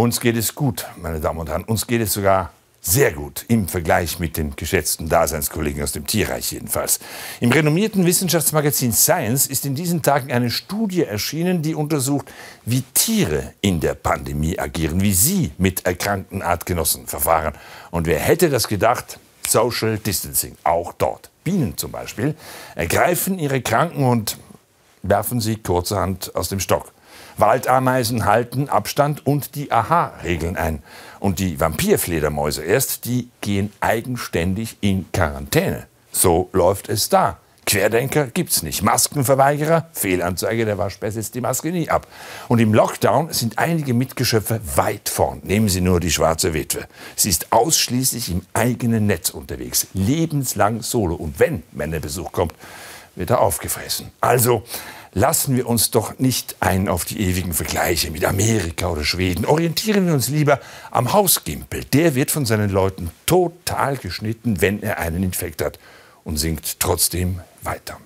Uns geht es gut, meine Damen und Herren. Uns geht es sogar sehr gut im Vergleich mit den geschätzten Daseinskollegen aus dem Tierreich jedenfalls. Im renommierten Wissenschaftsmagazin Science ist in diesen Tagen eine Studie erschienen, die untersucht, wie Tiere in der Pandemie agieren, wie sie mit erkrankten Artgenossen verfahren. Und wer hätte das gedacht? Social Distancing, auch dort. Bienen zum Beispiel ergreifen ihre Kranken und werfen sie kurzerhand aus dem Stock. Waldameisen halten Abstand und die Aha-Regeln ein. Und die Vampirfledermäuse erst, die gehen eigenständig in Quarantäne. So läuft es da. Querdenker gibt's nicht. Maskenverweigerer, Fehlanzeige, der Waschbär setzt die Maske nie ab. Und im Lockdown sind einige Mitgeschöpfe weit vorn. Nehmen Sie nur die schwarze Witwe. Sie ist ausschließlich im eigenen Netz unterwegs. Lebenslang solo. Und wenn Männerbesuch kommt, wird er aufgefressen. Also, lassen wir uns doch nicht ein auf die ewigen Vergleiche mit Amerika oder Schweden. Orientieren wir uns lieber am Hausgimpel. Der wird von seinen Leuten total geschnitten, wenn er einen Infekt hat und singt trotzdem weiter.